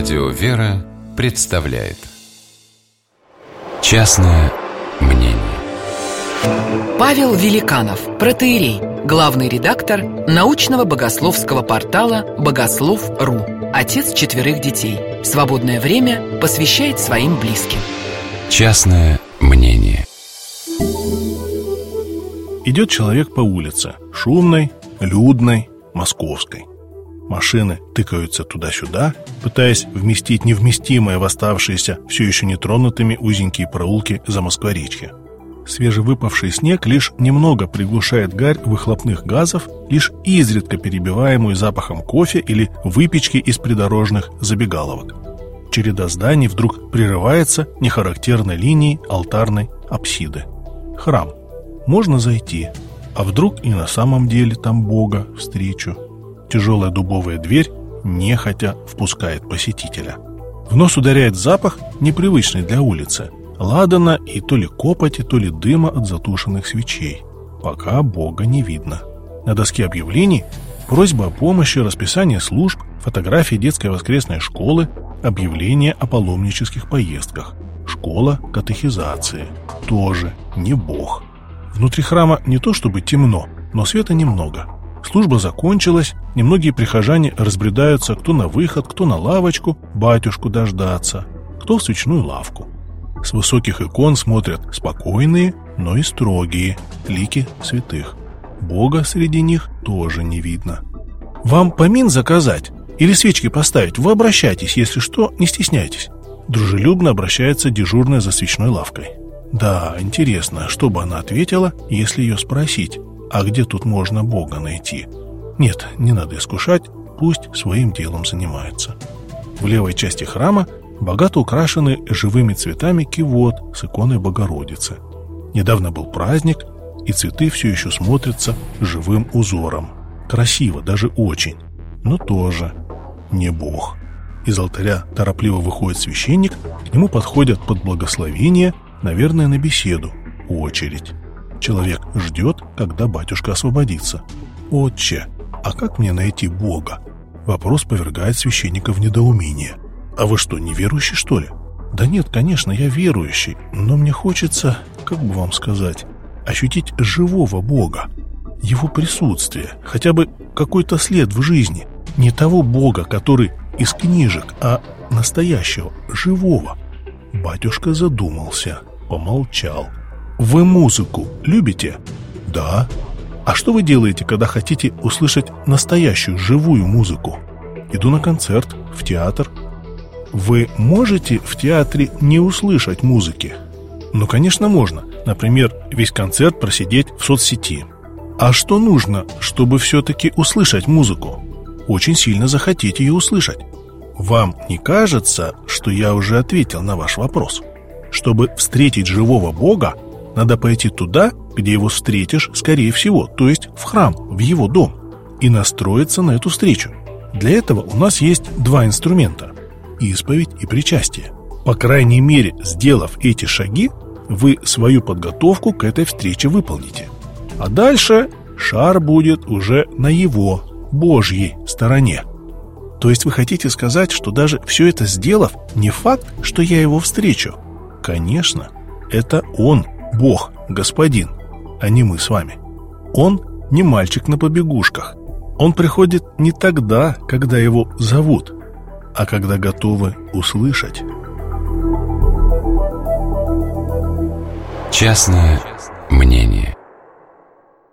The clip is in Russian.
Радио «Вера» представляет Частное мнение Павел Великанов, протеерей, главный редактор научного богословского портала «Богослов.ру», отец четверых детей. Свободное время посвящает своим близким. Частное мнение Идет человек по улице, шумной, людной, московской. Машины тыкаются туда-сюда, пытаясь вместить невместимое в оставшиеся все еще нетронутыми узенькие проулки за Москворечье. Свежевыпавший снег лишь немного приглушает гарь выхлопных газов, лишь изредка перебиваемую запахом кофе или выпечки из придорожных забегаловок. Череда зданий вдруг прерывается нехарактерной линией алтарной апсиды. Храм. Можно зайти, а вдруг и на самом деле там Бога встречу – Тяжелая дубовая дверь нехотя впускает посетителя. В нос ударяет запах, непривычный для улицы. Ладана и то ли копоти, то ли дыма от затушенных свечей. Пока Бога не видно. На доске объявлений просьба о помощи, расписание служб, фотографии детской воскресной школы, объявление о паломнических поездках, школа катехизации. Тоже не Бог. Внутри храма не то чтобы темно, но света немного – Служба закончилась, немногие прихожане разбредаются кто на выход, кто на лавочку, батюшку дождаться, кто в свечную лавку. С высоких икон смотрят спокойные, но и строгие лики святых. Бога среди них тоже не видно. «Вам помин заказать или свечки поставить? Вы обращайтесь, если что, не стесняйтесь». Дружелюбно обращается дежурная за свечной лавкой. Да, интересно, что бы она ответила, если ее спросить. А где тут можно Бога найти? Нет, не надо искушать, пусть своим делом занимается. В левой части храма богато украшены живыми цветами кивот с иконой Богородицы. Недавно был праздник, и цветы все еще смотрятся живым узором. Красиво, даже очень, но тоже не Бог. Из алтаря торопливо выходит священник, к нему подходят под благословение, наверное, на беседу, очередь. Человек ждет, когда батюшка освободится. «Отче, а как мне найти Бога?» Вопрос повергает священника в недоумение. «А вы что, неверующий, что ли?» «Да нет, конечно, я верующий, но мне хочется, как бы вам сказать, ощутить живого Бога, Его присутствие, хотя бы какой-то след в жизни. Не того Бога, который из книжек, а настоящего, живого». Батюшка задумался, помолчал – вы музыку любите? Да. А что вы делаете, когда хотите услышать настоящую, живую музыку? Иду на концерт, в театр. Вы можете в театре не услышать музыки? Ну, конечно, можно. Например, весь концерт просидеть в соцсети. А что нужно, чтобы все-таки услышать музыку? Очень сильно захотеть ее услышать. Вам не кажется, что я уже ответил на ваш вопрос? Чтобы встретить живого Бога, надо пойти туда, где его встретишь, скорее всего, то есть в храм, в его дом, и настроиться на эту встречу. Для этого у нас есть два инструмента – исповедь и причастие. По крайней мере, сделав эти шаги, вы свою подготовку к этой встрече выполните. А дальше шар будет уже на его, Божьей стороне. То есть вы хотите сказать, что даже все это сделав, не факт, что я его встречу? Конечно, это он Бог, Господин, а не мы с вами. Он не мальчик на побегушках. Он приходит не тогда, когда его зовут, а когда готовы услышать. Частное мнение